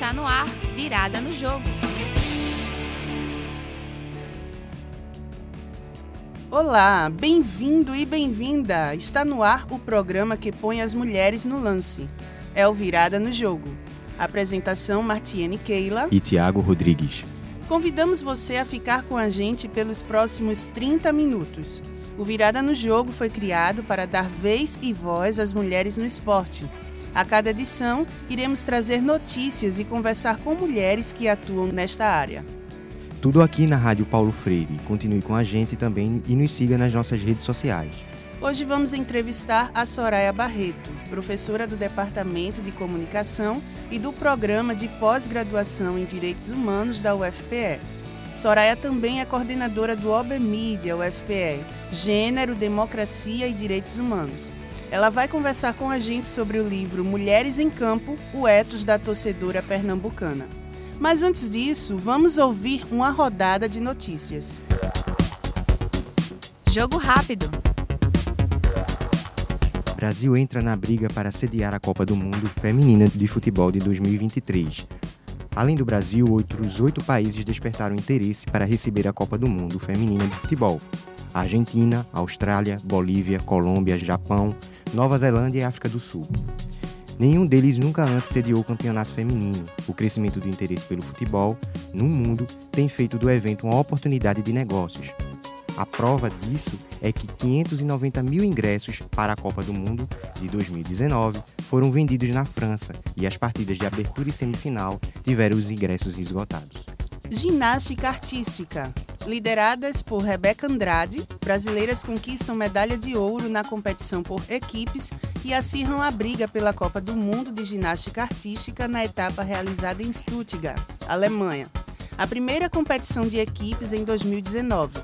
Está no ar, virada no jogo. Olá, bem-vindo e bem-vinda! Está no ar o programa que põe as mulheres no lance. É o Virada no Jogo. Apresentação Martiene Keila e Tiago Rodrigues. Convidamos você a ficar com a gente pelos próximos 30 minutos. O Virada no Jogo foi criado para dar vez e voz às mulheres no esporte. A cada edição, iremos trazer notícias e conversar com mulheres que atuam nesta área. Tudo aqui na Rádio Paulo Freire. Continue com a gente também e nos siga nas nossas redes sociais. Hoje vamos entrevistar a Soraya Barreto, professora do Departamento de Comunicação e do Programa de Pós-Graduação em Direitos Humanos da UFPE. Soraya também é coordenadora do OBMídia UFPE, Gênero, Democracia e Direitos Humanos. Ela vai conversar com a gente sobre o livro Mulheres em Campo, o etos da torcedora pernambucana. Mas antes disso, vamos ouvir uma rodada de notícias. Jogo rápido. Brasil entra na briga para sediar a Copa do Mundo Feminina de Futebol de 2023. Além do Brasil, outros oito países despertaram interesse para receber a Copa do Mundo Feminina de Futebol. Argentina, Austrália, Bolívia, Colômbia, Japão, Nova Zelândia e África do Sul. Nenhum deles nunca antes sediou o campeonato feminino. O crescimento do interesse pelo futebol no mundo tem feito do evento uma oportunidade de negócios, a prova disso é que 590 mil ingressos para a Copa do Mundo de 2019 foram vendidos na França e as partidas de abertura e semifinal tiveram os ingressos esgotados. Ginástica artística. Lideradas por Rebeca Andrade, brasileiras conquistam medalha de ouro na competição por equipes e acirram a briga pela Copa do Mundo de Ginástica Artística na etapa realizada em Stuttgart, Alemanha. A primeira competição de equipes em 2019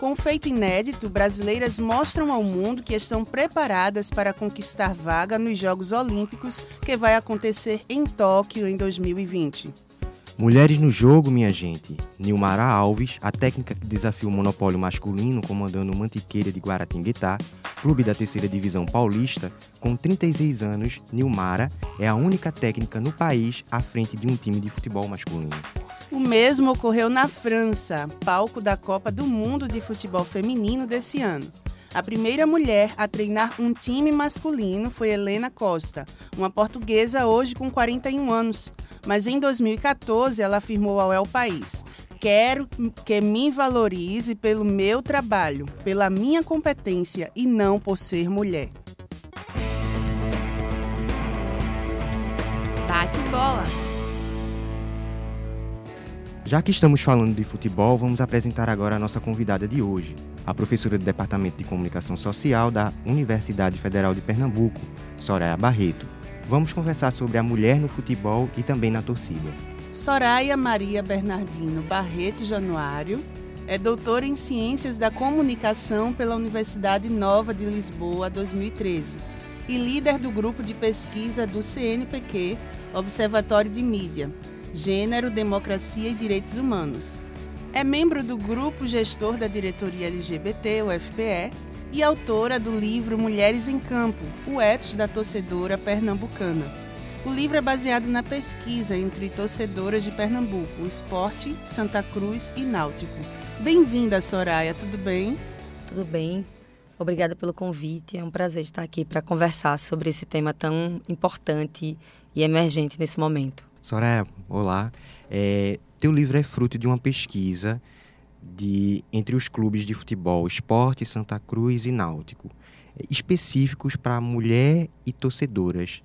com feito inédito, brasileiras mostram ao mundo que estão preparadas para conquistar vaga nos Jogos Olímpicos que vai acontecer em Tóquio em 2020. Mulheres no jogo, minha gente. Nilmara Alves, a técnica que desafia o monopólio masculino comandando o Mantiqueira de Guaratinguetá, clube da terceira divisão paulista, com 36 anos, Nilmara é a única técnica no país à frente de um time de futebol masculino. O mesmo ocorreu na França, palco da Copa do Mundo de Futebol Feminino desse ano. A primeira mulher a treinar um time masculino foi Helena Costa, uma portuguesa hoje com 41 anos. Mas em 2014 ela afirmou ao El País: Quero que me valorize pelo meu trabalho, pela minha competência e não por ser mulher. Bate bola! Já que estamos falando de futebol, vamos apresentar agora a nossa convidada de hoje, a professora do Departamento de Comunicação Social da Universidade Federal de Pernambuco, Soraya Barreto. Vamos conversar sobre a mulher no futebol e também na torcida. Soraya Maria Bernardino Barreto Januário é doutora em Ciências da Comunicação pela Universidade Nova de Lisboa 2013 e líder do grupo de pesquisa do CNPq, Observatório de Mídia, Gênero, Democracia e Direitos Humanos. É membro do grupo gestor da diretoria LGBT, UFPE, e autora do livro Mulheres em Campo, o etos da torcedora pernambucana. O livro é baseado na pesquisa entre torcedoras de Pernambuco, esporte, Santa Cruz e náutico. Bem-vinda, Soraya, tudo bem? Tudo bem. Obrigada pelo convite. É um prazer estar aqui para conversar sobre esse tema tão importante e emergente nesse momento. Soraya, olá. É, teu livro é fruto de uma pesquisa de entre os clubes de futebol Esporte, Santa Cruz e Náutico, é, específicos para mulher e torcedoras.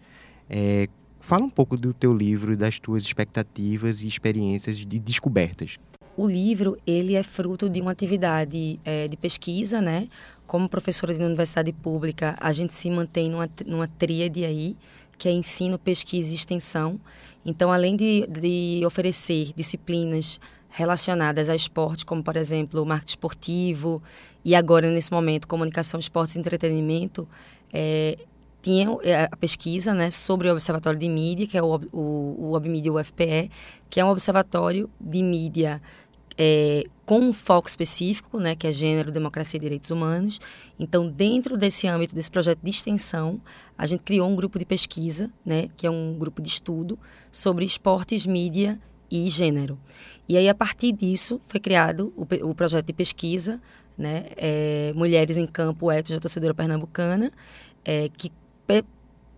É, fala um pouco do teu livro das tuas expectativas e experiências de descobertas. O livro ele é fruto de uma atividade é, de pesquisa, né? Como professora de universidade pública, a gente se mantém numa, numa tríade aí, que é ensino, pesquisa e extensão. Então, além de, de oferecer disciplinas relacionadas a esporte, como, por exemplo, o marketing esportivo e agora, nesse momento, comunicação, esportes e entretenimento, é, é, a pesquisa né, sobre o Observatório de Mídia, que é o, o, o UFPE, que é um observatório de mídia é, com um foco específico, né, que é gênero, democracia e direitos humanos. Então, dentro desse âmbito desse projeto de extensão, a gente criou um grupo de pesquisa, né, que é um grupo de estudo sobre esportes, mídia e gênero. E aí, a partir disso, foi criado o, o projeto de pesquisa, né, é, Mulheres em Campo Etos da Torcedora Pernambucana, é, que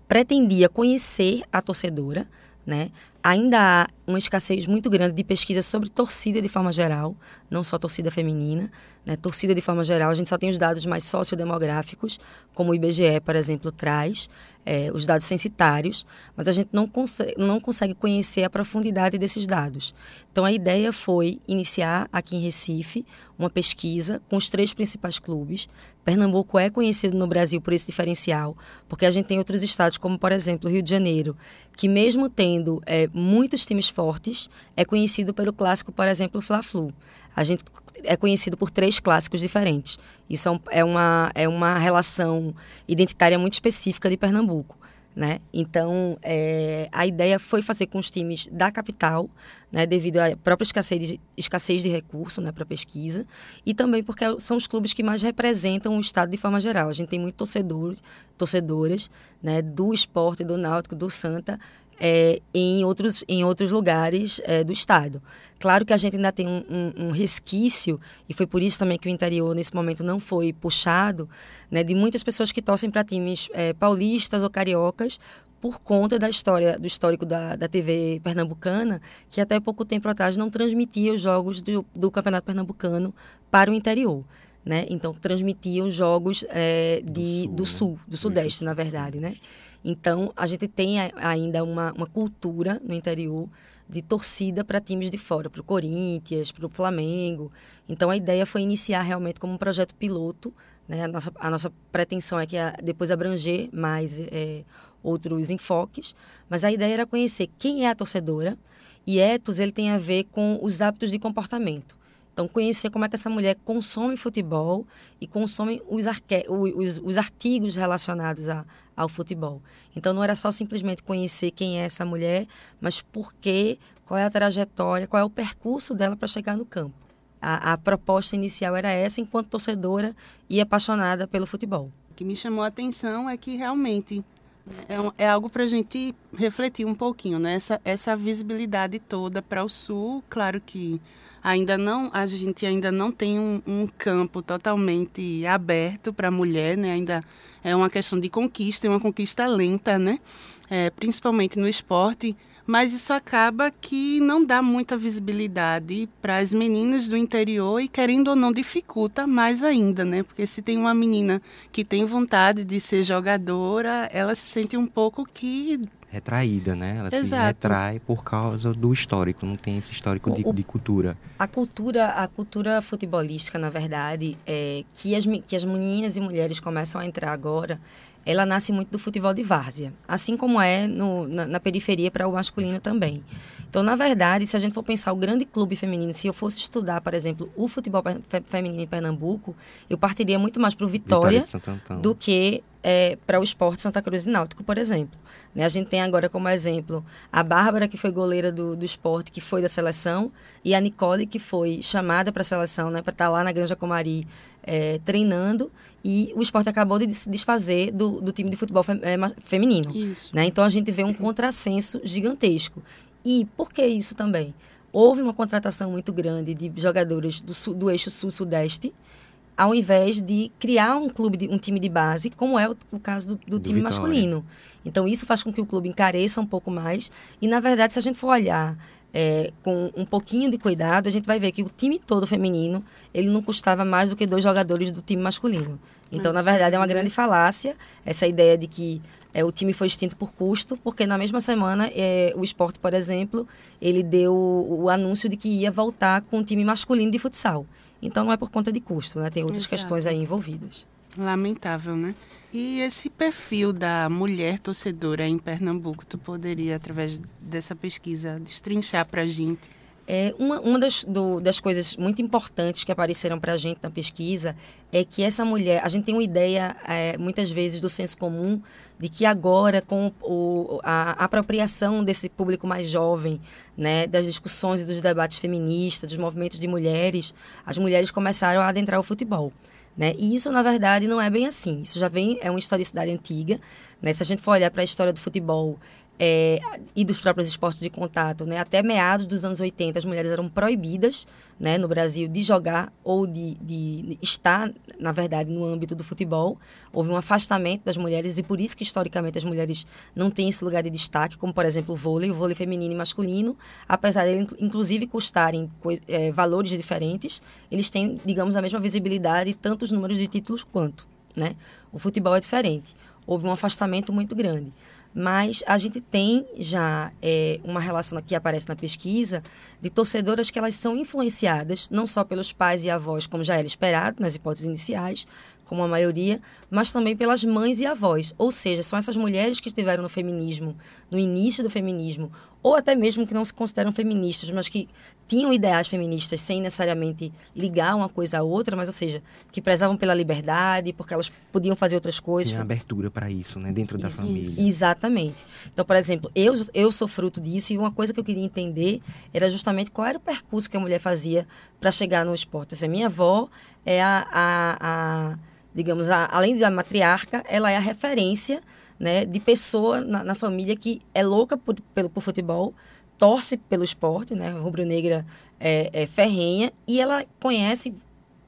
pretendia conhecer a torcedora, né? Ainda há uma escassez muito grande de pesquisa sobre torcida de forma geral, não só torcida feminina. Né? Torcida de forma geral, a gente só tem os dados mais sociodemográficos, como o IBGE, por exemplo, traz, é, os dados censitários, mas a gente não consegue, não consegue conhecer a profundidade desses dados. Então, a ideia foi iniciar aqui em Recife uma pesquisa com os três principais clubes. Pernambuco é conhecido no Brasil por esse diferencial, porque a gente tem outros estados, como, por exemplo, Rio de Janeiro, que mesmo tendo é, muitos times fortes, é conhecido pelo clássico, por exemplo, Fla-Flu. A gente é conhecido por três clássicos diferentes. Isso é, é, uma, é uma relação identitária muito específica de Pernambuco. Né? Então, é, a ideia foi fazer com os times da capital, né, devido à própria escassez de, escassez de recurso né, para pesquisa, e também porque são os clubes que mais representam o Estado de forma geral. A gente tem muitos torcedores, torcedoras né, do esporte, do náutico, do Santa, é, em, outros, em outros lugares é, do estado. Claro que a gente ainda tem um, um, um, resquício, e foi por isso também que o interior, nesse momento, não foi puxado, né, de muitas pessoas que torcem para times é, paulistas ou cariocas, por conta da história, do histórico da, da TV pernambucana, que até pouco tempo atrás não transmitia os jogos do, do Campeonato Pernambucano para o interior. Né? Então, transmitia os jogos é, de, do sul, do, sul, né? do sudeste, na verdade, né? Então, a gente tem ainda uma, uma cultura no interior de torcida para times de fora, para o Corinthians, para o Flamengo. Então, a ideia foi iniciar realmente como um projeto piloto. Né? A, nossa, a nossa pretensão é que a, depois abranger mais é, outros enfoques, mas a ideia era conhecer quem é a torcedora, e ethos ele tem a ver com os hábitos de comportamento. Então, conhecer como é que essa mulher consome futebol e consome os, arque... os, os artigos relacionados a, ao futebol. Então, não era só simplesmente conhecer quem é essa mulher, mas por quê, qual é a trajetória, qual é o percurso dela para chegar no campo. A, a proposta inicial era essa, enquanto torcedora e apaixonada pelo futebol. O que me chamou a atenção é que realmente é, é algo para a gente refletir um pouquinho, né? Essa, essa visibilidade toda para o sul, claro que ainda não a gente ainda não tem um, um campo totalmente aberto para a mulher, né? Ainda é uma questão de conquista, é uma conquista lenta, né? É, principalmente no esporte, mas isso acaba que não dá muita visibilidade para as meninas do interior e querendo ou não dificulta mais ainda, né? Porque se tem uma menina que tem vontade de ser jogadora, ela se sente um pouco que retraída, né? Ela Exato. se retrai por causa do histórico, não tem esse histórico de, o, de, cultura. A cultura, a cultura futebolística, na verdade, é que as que as meninas e mulheres começam a entrar agora, ela nasce muito do futebol de várzea, assim como é no, na, na periferia para o masculino também. Então, na verdade, se a gente for pensar o grande clube feminino, se eu fosse estudar, por exemplo, o futebol feminino em Pernambuco, eu partiria muito mais para o Vitória, Vitória do que é, para o esporte Santa Cruz e Náutico, por exemplo. Né? A gente tem agora como exemplo a Bárbara, que foi goleira do, do esporte, que foi da seleção, e a Nicole, que foi chamada para a seleção, né, para estar tá lá na Granja Comari é, treinando, e o esporte acabou de se desfazer do, do time de futebol fe, é, feminino. Isso. Né? Então a gente vê um contrassenso gigantesco. E por que isso também? Houve uma contratação muito grande de jogadores do, sul, do eixo sul-sudeste, ao invés de criar um clube, de, um time de base, como é o, o caso do, do, do time Vitória. masculino. Então, isso faz com que o clube encareça um pouco mais. E, na verdade, se a gente for olhar é, com um pouquinho de cuidado, a gente vai ver que o time todo feminino, ele não custava mais do que dois jogadores do time masculino. Então, na verdade, é uma grande falácia essa ideia de que é, o time foi extinto por custo, porque na mesma semana é, o esporte, por exemplo, ele deu o, o anúncio de que ia voltar com o time masculino de futsal. Então não é por conta de custo, né? Tem outras Exato. questões aí envolvidas. Lamentável, né? E esse perfil da mulher torcedora em Pernambuco, tu poderia, através dessa pesquisa, destrinchar para a gente? É, uma uma das, do, das coisas muito importantes que apareceram para a gente na pesquisa é que essa mulher, a gente tem uma ideia, é, muitas vezes, do senso comum, de que agora, com o, a apropriação desse público mais jovem, né, das discussões e dos debates feministas, dos movimentos de mulheres, as mulheres começaram a adentrar o futebol. Né? E isso, na verdade, não é bem assim. Isso já vem, é uma historicidade antiga. Né? Se a gente for olhar para a história do futebol é, e dos próprios esportes de contato, né? Até meados dos anos 80, as mulheres eram proibidas, né, no Brasil, de jogar ou de, de, estar, na verdade, no âmbito do futebol. Houve um afastamento das mulheres e por isso que, historicamente, as mulheres não têm esse lugar de destaque, como, por exemplo, o vôlei, o vôlei feminino e masculino. Apesar de, inclusive, custarem é, valores diferentes, eles têm, digamos, a mesma visibilidade, tanto os números de títulos quanto, né? O futebol é diferente. Houve um afastamento muito grande. Mas a gente tem já é, uma relação que aparece na pesquisa de torcedoras que elas são influenciadas não só pelos pais e avós, como já era esperado nas hipóteses iniciais, como a maioria, mas também pelas mães e avós. Ou seja, são essas mulheres que estiveram no feminismo, no início do feminismo, ou até mesmo que não se consideram feministas, mas que tinham ideais feministas sem necessariamente ligar uma coisa à outra, mas, ou seja, que prezavam pela liberdade, porque elas podiam fazer outras coisas. Tinha abertura para isso, né? Dentro da família. Exatamente. Então, por exemplo, eu, eu sou fruto disso e uma coisa que eu queria entender era justamente qual era o percurso que a mulher fazia para chegar no esporte. Assim, a minha avó é a, a, a digamos, a, além da matriarca, ela é a referência né, de pessoa na, na família que é louca por, pelo, por futebol, torce pelo esporte, né, rubro-negra é, é ferrenha, e ela conhece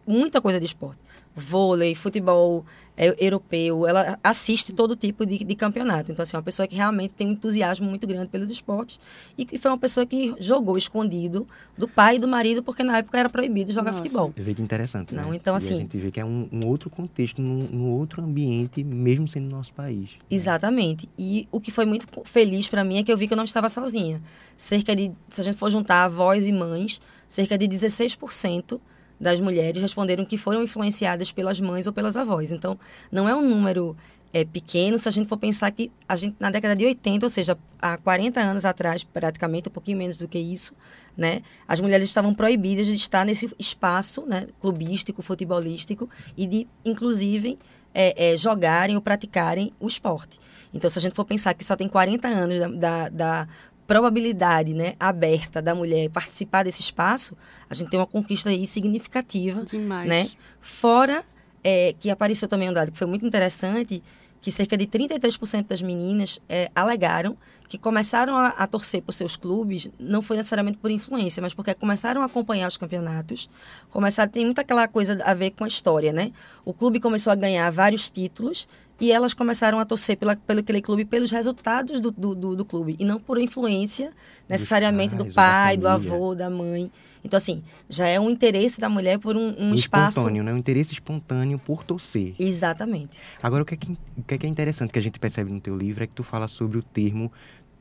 muita coisa de esporte vôlei, futebol é, europeu, ela assiste todo tipo de, de, campeonato. Então, assim, é uma pessoa que realmente tem um entusiasmo muito grande pelos esportes e que foi uma pessoa que jogou escondido do pai e do marido, porque na época era proibido jogar Nossa. futebol. Você vê que interessante, Não, né? então, e assim... a gente vê que é um, um outro contexto, num, num, outro ambiente, mesmo sendo no nosso país. Exatamente. E o que foi muito feliz para mim é que eu vi que eu não estava sozinha. Cerca de, se a gente for juntar avós e mães, cerca de 16% das mulheres responderam que foram influenciadas pelas mães ou pelas avós. Então, não é um número é, pequeno se a gente for pensar que a gente, na década de 80, ou seja, há 40 anos atrás, praticamente, um pouquinho menos do que isso, né, as mulheres estavam proibidas de estar nesse espaço né, clubístico, futebolístico e de, inclusive, é, é, jogarem ou praticarem o esporte. Então, se a gente for pensar que só tem 40 anos da, da, da probabilidade né, aberta da mulher participar desse espaço, a gente tem uma conquista aí significativa. Demais. Né? Fora é, que apareceu também um dado que foi muito interessante, que cerca de 33% das meninas é, alegaram que começaram a, a, torcer por seus clubes, não foi necessariamente por influência, mas porque começaram a acompanhar os campeonatos, começaram, tem muita aquela coisa a ver com a história, né? O clube começou a ganhar vários títulos e elas começaram a torcer pela, pelo aquele clube pelos resultados do, do, do, do clube e não por influência necessariamente pais, do pai, do avô, da mãe. Então, assim, já é um interesse da mulher por um, um espaço. Espontâneo, né? Um interesse espontâneo por torcer. Exatamente. Agora, o que, é que, o que é, que é interessante que a gente percebe no teu livro é que tu fala sobre o termo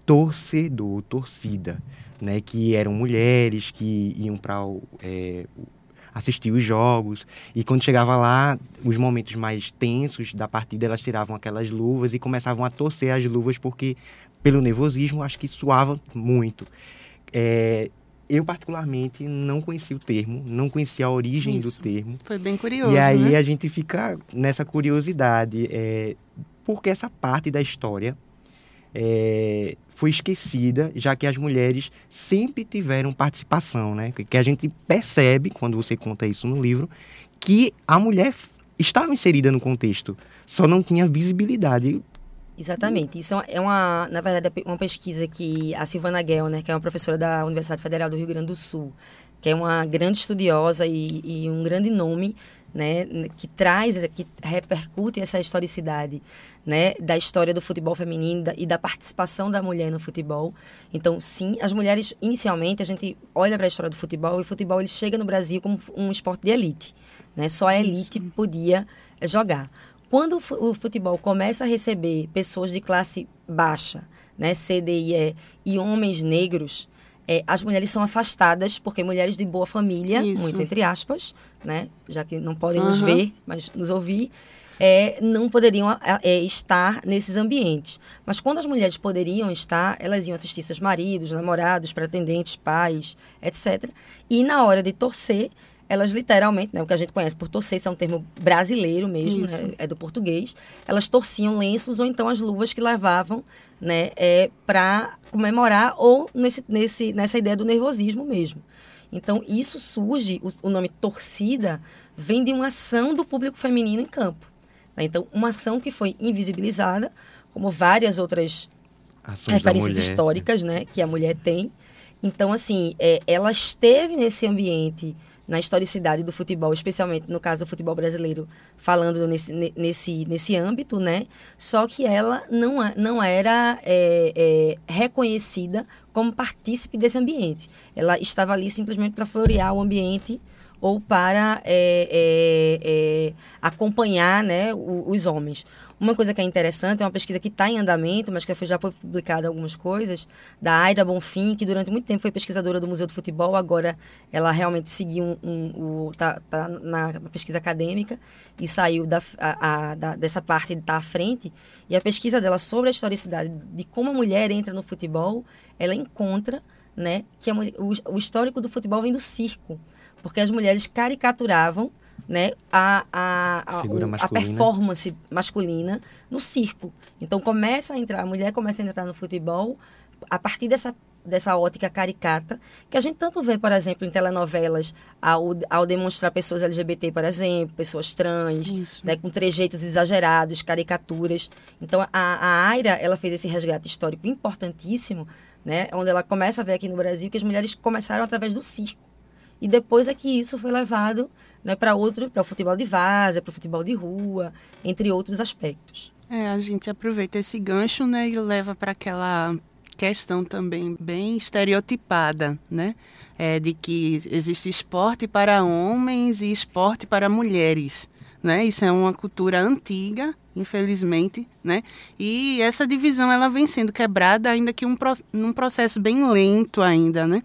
torcedor, torcida, né? Que eram mulheres que iam para é, assistir os jogos. E quando chegava lá, os momentos mais tensos da partida, elas tiravam aquelas luvas e começavam a torcer as luvas, porque pelo nervosismo, acho que suava muito. É, eu, particularmente, não conhecia o termo, não conhecia a origem Isso. do termo. Foi bem curioso. E aí né? a gente fica nessa curiosidade, é, porque essa parte da história é, foi esquecida, já que as mulheres sempre tiveram participação, né? Que a gente percebe, quando você conta isso no livro, que a mulher estava inserida no contexto, só não tinha visibilidade. Exatamente. Isso é uma, na verdade, é uma pesquisa que a Silvana Guel, né, que é uma professora da Universidade Federal do Rio Grande do Sul, que é uma grande estudiosa e, e um grande nome né, que traz, que repercute essa historicidade, né, da história do futebol feminino e da participação da mulher no futebol. Então, sim, as mulheres inicialmente a gente olha para a história do futebol e o futebol ele chega no Brasil como um esporte de elite, né? Só a elite Isso. podia jogar. Quando o futebol começa a receber pessoas de classe baixa, né, C, D e E, e homens negros, é, as mulheres são afastadas, porque mulheres de boa família, Isso. muito entre aspas, né? Já que não podem uhum. nos ver, mas nos ouvir, é, não poderiam é, estar nesses ambientes. Mas quando as mulheres poderiam estar, elas iam assistir seus maridos, namorados, pretendentes, pais, etc. E na hora de torcer, elas literalmente, né, o que a gente conhece por torcer, isso é um termo brasileiro mesmo, né, é do português, elas torciam lenços ou então as luvas que levavam né, é, para comemorar ou nesse, nesse, nessa ideia do nervosismo mesmo. Então, isso surge, o, o nome torcida vem de uma ação do público feminino em campo. Né? Então, uma ação que foi invisibilizada, como várias outras Ações referências históricas né, que a mulher tem. Então, assim, é, ela esteve nesse ambiente na historicidade do futebol, especialmente no caso do futebol brasileiro, falando nesse, nesse, nesse âmbito, né? Só que ela não, não era é, é, reconhecida como partícipe desse ambiente. Ela estava ali simplesmente para florear o ambiente ou para é, é, é, acompanhar né, os homens. Uma coisa que é interessante é uma pesquisa que está em andamento, mas que já foi publicada algumas coisas, da Aida Bonfim, que durante muito tempo foi pesquisadora do Museu do Futebol, agora ela realmente seguiu um, um, um tá, tá na pesquisa acadêmica e saiu da, a, a, da, dessa parte de estar tá à frente. E a pesquisa dela sobre a historicidade de como a mulher entra no futebol, ela encontra né, que a, o, o histórico do futebol vem do circo porque as mulheres caricaturavam né, a, a, a, o, a, performance masculina no circo. Então começa a entrar, a mulher começa a entrar no futebol a partir dessa, dessa ótica caricata, que a gente tanto vê, por exemplo, em telenovelas, ao, ao demonstrar pessoas LGBT, por exemplo, pessoas trans, né, com trejeitos exagerados, caricaturas. Então a, a Aira, ela fez esse resgate histórico importantíssimo, né, onde ela começa a ver aqui no Brasil que as mulheres começaram através do circo. E depois é que isso foi levado né, para outro, para o futebol de vaza, para o futebol de rua, entre outros aspectos. É, a gente aproveita esse gancho, né, e leva para aquela questão também bem estereotipada, né, é, de que existe esporte para homens e esporte para mulheres, né? Isso é uma cultura antiga, infelizmente, né? E essa divisão ela vem sendo quebrada ainda que um, num processo bem lento ainda, né?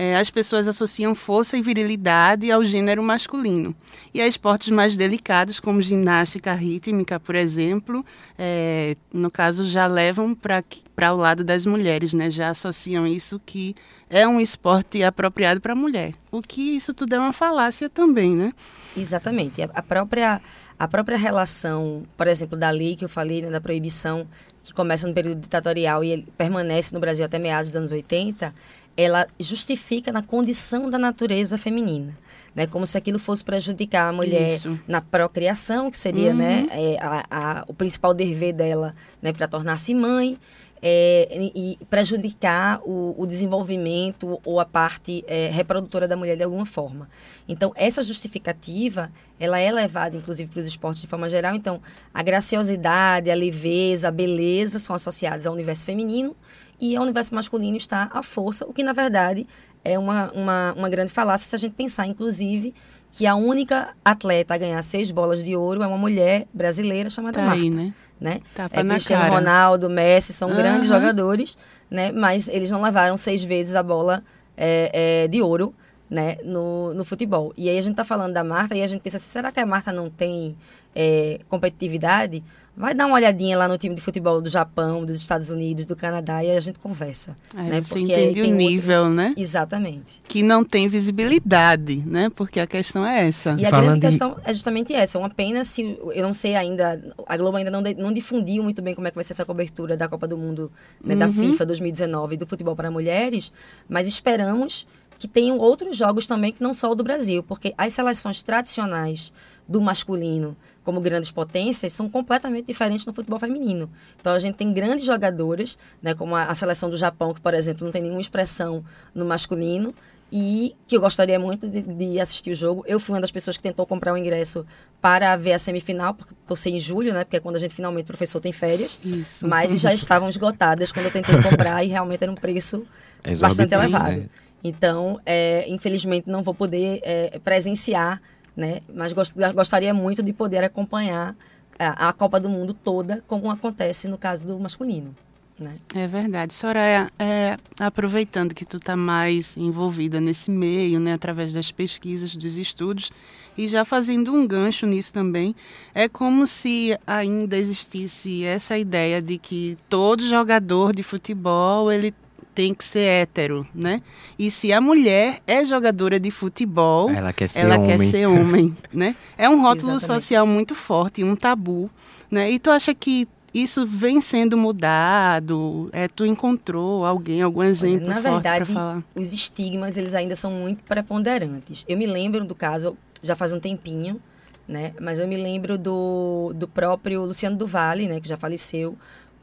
É, as pessoas associam força e virilidade ao gênero masculino. E a esportes mais delicados, como ginástica rítmica, por exemplo, é, no caso já levam para o lado das mulheres, né? já associam isso que é um esporte apropriado para mulher. O que isso tudo é uma falácia também, né? Exatamente. A própria, a própria relação, por exemplo, da lei que eu falei, né, da proibição, que começa no período ditatorial e permanece no Brasil até meados dos anos 80, ela justifica na condição da natureza feminina. Né, como se aquilo fosse prejudicar a mulher Isso. na procriação, que seria né, uhum. né, é, a, a, o principal dever dela né, para tornar-se mãe, é, e prejudicar o, o, desenvolvimento ou a parte é, reprodutora da mulher de alguma forma. Então, essa justificativa, ela é levada, inclusive, para os esportes de forma geral. Então, a graciosidade, a leveza, a beleza são associadas ao universo feminino e ao universo masculino está a força, o que na verdade é uma, uma, uma grande falácia se a gente pensar, inclusive, que a única atleta a ganhar seis bolas de ouro é uma mulher brasileira chamada tá Marta. Aí, né? né? É, Cristiano cara. Ronaldo, Messi são uhum. grandes jogadores, né? Mas eles não levaram seis vezes a bola é, é, de ouro, né? No, no futebol. E aí a gente está falando da Marta e a gente pensa, assim, será que a Marta não tem é, competitividade? Vai dar uma olhadinha lá no time de futebol do Japão, dos Estados Unidos, do Canadá e a gente conversa. Aí né? Você Porque entende o nível, outros... né? Exatamente. Que não tem visibilidade, né? Porque a questão é essa. E a Falando grande questão é justamente essa. É uma pena se, eu não sei ainda, a Globo ainda não, não difundiu muito bem como é que vai ser essa cobertura da Copa do Mundo, né, uhum. da FIFA 2019 do futebol para mulheres, mas esperamos que tenham outros jogos também que não só o do Brasil, porque as seleções tradicionais do masculino como grandes potências são completamente diferentes no futebol feminino. Então a gente tem grandes jogadoras, né, como a, a seleção do Japão, que por exemplo não tem nenhuma expressão no masculino, e que eu gostaria muito de, de, assistir o jogo. Eu fui uma das pessoas que tentou comprar o um ingresso para ver a semifinal, por, por, ser em julho, né? Porque é quando a gente finalmente, o professor tem férias. Isso. Mas já estavam esgotadas quando eu tentei comprar e realmente era um preço é bastante elevado. Né? Então, é, infelizmente, não vou poder é, presenciar né? Mas gost, gostaria muito de poder acompanhar a, a, Copa do Mundo toda, como acontece no caso do masculino. Né? É verdade. Soraya, é, aproveitando que tu está mais envolvida nesse meio, né, através das pesquisas, dos estudos, e já fazendo um gancho nisso também, é como se ainda existisse essa ideia de que todo jogador de futebol ele tem que ser hétero, né? E se a mulher é jogadora de futebol, Ela quer ser ela homem. quer ser homem, né? É um rótulo Exatamente. social muito forte, um tabu, né? E tu acha que isso vem sendo mudado? É, tu encontrou alguém, algum exemplo na forte para verdade, falar? os estigmas eles ainda são muito preponderantes. Eu me lembro do caso, já faz um tempinho, né? Mas eu me lembro do, do próprio Luciano Duvalli, né? Que já faleceu,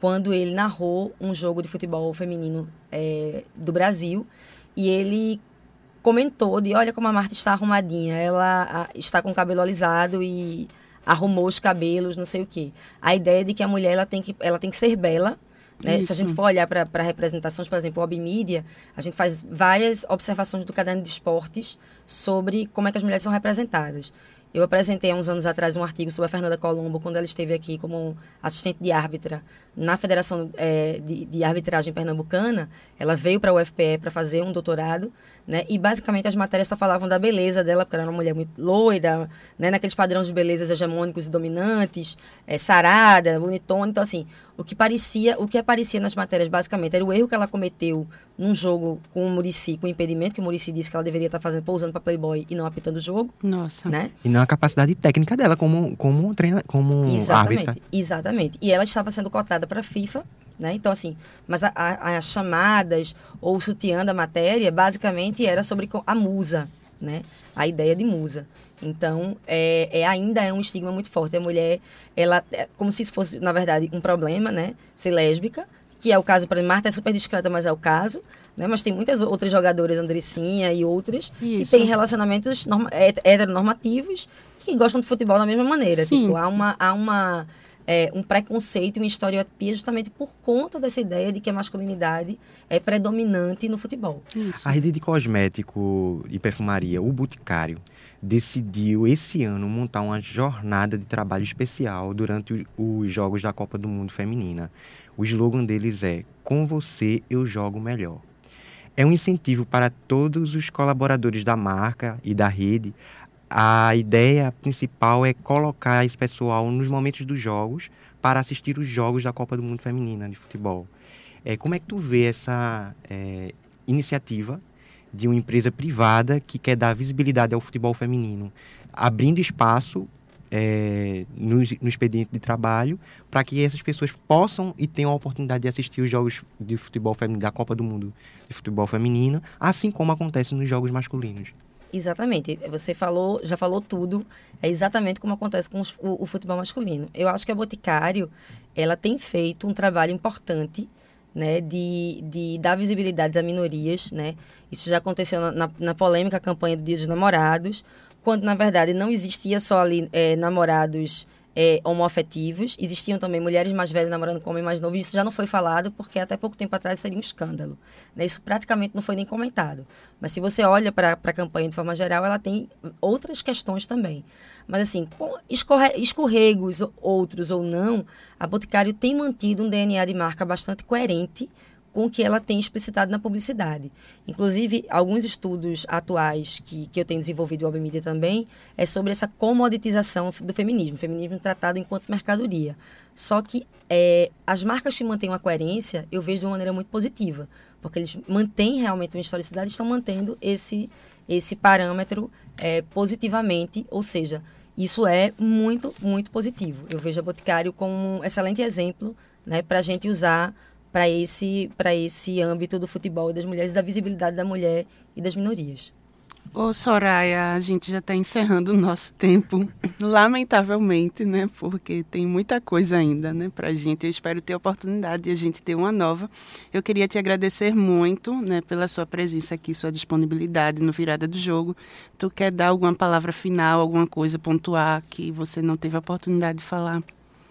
quando ele narrou um jogo de futebol feminino é, do Brasil e ele comentou de olha como a Marta está arrumadinha, ela a, está com o cabelo alisado e arrumou os cabelos, não sei o quê. A ideia de que a mulher ela tem que, ela tem que ser bela, né? Se a gente for olhar para representações, por exemplo, o Obmídia, a gente faz várias observações do caderno de esportes sobre como é que as mulheres são representadas. Eu apresentei há uns anos atrás um artigo sobre a Fernanda Colombo, quando ela esteve aqui como assistente de árbitra na Federação eh, de, de Arbitragem Pernambucana. Ela veio para a UFPE para fazer um doutorado, né? E basicamente as matérias só falavam da beleza dela, porque ela era uma mulher muito loira, né? Naqueles padrões de belezas hegemônicos e dominantes, eh, sarada, bonitona. Então, assim, o que parecia, o que aparecia nas matérias basicamente era o erro que ela cometeu num jogo com o Murici, com o impedimento que o Murici disse que ela deveria estar fazendo, pousando para Playboy e não apitando o jogo, Nossa. né? E não a capacidade técnica dela como, como, treina, como Exatamente, árbitra. exatamente. E ela estava sendo cotada para a FIFA, né? Então, assim, mas a- a- as chamadas ou o sutiã da matéria, basicamente, era sobre a musa, né? A ideia de musa. Então, é, é ainda é um estigma muito forte. A mulher, ela, é como se isso fosse, na verdade, um problema, né? Ser lésbica, que é o caso, exemplo, Marta é super discreta, mas é o caso, né? Mas tem muitas outras jogadoras, Andressinha e outras, Isso. que têm relacionamentos norma- het- heteronormativos que gostam de futebol da mesma maneira. Sim. Tipo, há uma, há uma, é, um preconceito e uma estereotipia justamente por conta dessa ideia de que a masculinidade é predominante no futebol. Isso. A rede de cosmético e perfumaria, o Boticário, decidiu esse ano montar uma jornada de trabalho especial durante os Jogos da Copa do Mundo Feminina. O slogan deles é Com você eu jogo melhor. É um incentivo para todos os colaboradores da marca e da rede. A ideia principal é colocar esse pessoal nos momentos dos jogos para assistir os jogos da Copa do Mundo Feminina de futebol. É, como é que tu vê essa é, iniciativa de uma empresa privada que quer dar visibilidade ao futebol feminino, abrindo espaço é, no, no expediente de trabalho para que essas pessoas possam e tenham a oportunidade de assistir os jogos de futebol feminino da Copa do Mundo de futebol feminino, assim como acontece nos jogos masculinos. Exatamente. Você falou, já falou tudo. É exatamente como acontece com os- o, o futebol masculino. Eu acho que a Boticário, ela tem feito um trabalho importante, né, de, de dar visibilidade a minorias, né? Isso já aconteceu na, na, na polêmica campanha do Dia dos Namorados, quando na verdade não existia só ali eh, namorados eh, homoafetivos, existiam também mulheres mais velhas namorando com homem mais novo. e Isso já não foi falado porque até pouco tempo atrás seria um escândalo. Né? Isso praticamente não foi nem comentado. Mas se você olha para a campanha de forma geral, ela tem outras questões também. Mas assim, com escorre- escorregos outros ou não, a Boticário tem mantido um DNA de marca bastante coerente com o que ela tem explicitado na publicidade. Inclusive, alguns estudos atuais que, que eu tenho desenvolvido em Obmídia também é sobre essa comoditização do feminismo, feminismo tratado enquanto mercadoria. Só que é, as marcas que mantêm uma coerência, eu vejo de uma maneira muito positiva, porque eles mantêm realmente uma historicidade, estão mantendo esse, esse parâmetro é, positivamente, ou seja, isso é muito, muito positivo. Eu vejo a Boticário como um excelente exemplo né, para a gente usar para esse, para esse âmbito do futebol das mulheres, da visibilidade da mulher e das minorias. Ô Soraya, a gente já está encerrando o nosso tempo, lamentavelmente, né? Porque tem muita coisa ainda, né, pra gente. Eu espero ter a oportunidade de a gente ter uma nova. Eu queria te agradecer muito, né, pela sua presença aqui, sua disponibilidade no Virada do Jogo. Tu quer dar alguma palavra final, alguma coisa pontuar que você não teve a oportunidade de falar?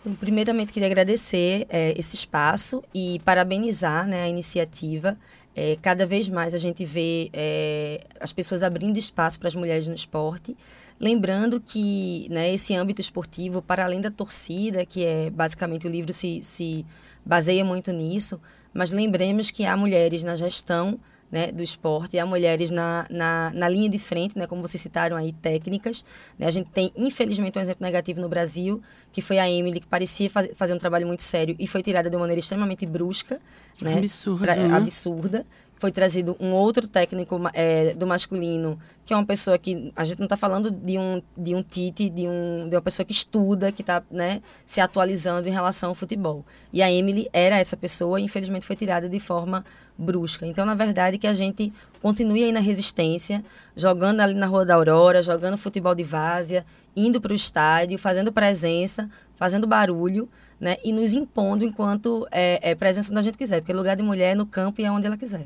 Eu, primeiramente, queria agradecer eh, esse espaço e parabenizar né, a iniciativa. Eh, cada vez mais a gente vê eh, as pessoas abrindo espaço para as mulheres no esporte. Lembrando que né, esse âmbito esportivo, para além da torcida, que é basicamente o livro se, se baseia muito nisso, mas lembremos que há mulheres na gestão né, do esporte, há mulheres na, na, na, linha de frente, né, como vocês citaram aí, técnicas. Né, a gente tem, infelizmente, um exemplo negativo no Brasil, que foi a Emily, que parecia faz, fazer um trabalho muito sério e foi tirada de uma maneira extremamente brusca. Né, absurda. Pra, né? Absurda foi trazido um outro técnico é, do masculino, que é uma pessoa que a gente não está falando de um de um Tite, de um de uma pessoa que estuda, que está né, se atualizando em relação ao futebol. E a Emily era essa pessoa, e infelizmente foi tirada de forma brusca. Então, na verdade, que a gente continue aí na resistência, jogando ali na Rua da Aurora, jogando futebol de várzea, indo para o estádio, fazendo presença, fazendo barulho, né, e nos impondo enquanto é, é presença onde a gente quiser, porque lugar de mulher é no campo e é onde ela quiser.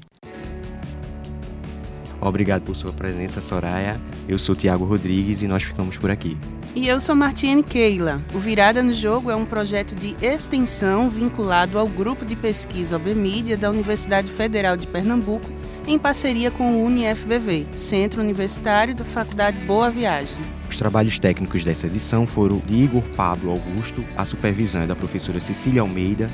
Obrigado por sua presença, Soraya. Eu sou Tiago Rodrigues e nós ficamos por aqui. E eu sou Martiane Keila. O Virada no Jogo é um projeto de extensão vinculado ao grupo de pesquisa OBMídia da Universidade Federal de Pernambuco, em parceria com o UniFBV, Centro Universitário da Faculdade Boa Viagem. Os trabalhos técnicos dessa edição foram de Igor Pablo Augusto, a supervisão é da professora Cecília Almeida,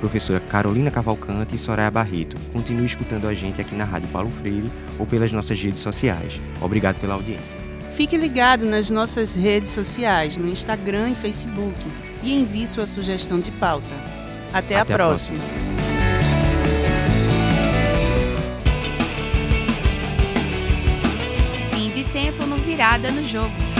professora Carolina Cavalcante e Soraya Barreto. Continue escutando a gente aqui na Rádio Paulo Freire ou pelas nossas redes sociais. Obrigado pela audiência. Fique ligado nas nossas redes sociais, no Instagram e Facebook, e envie sua sugestão de pauta. Até, Até a, próxima. A próxima. Fim de tempo no Virada no Jogo.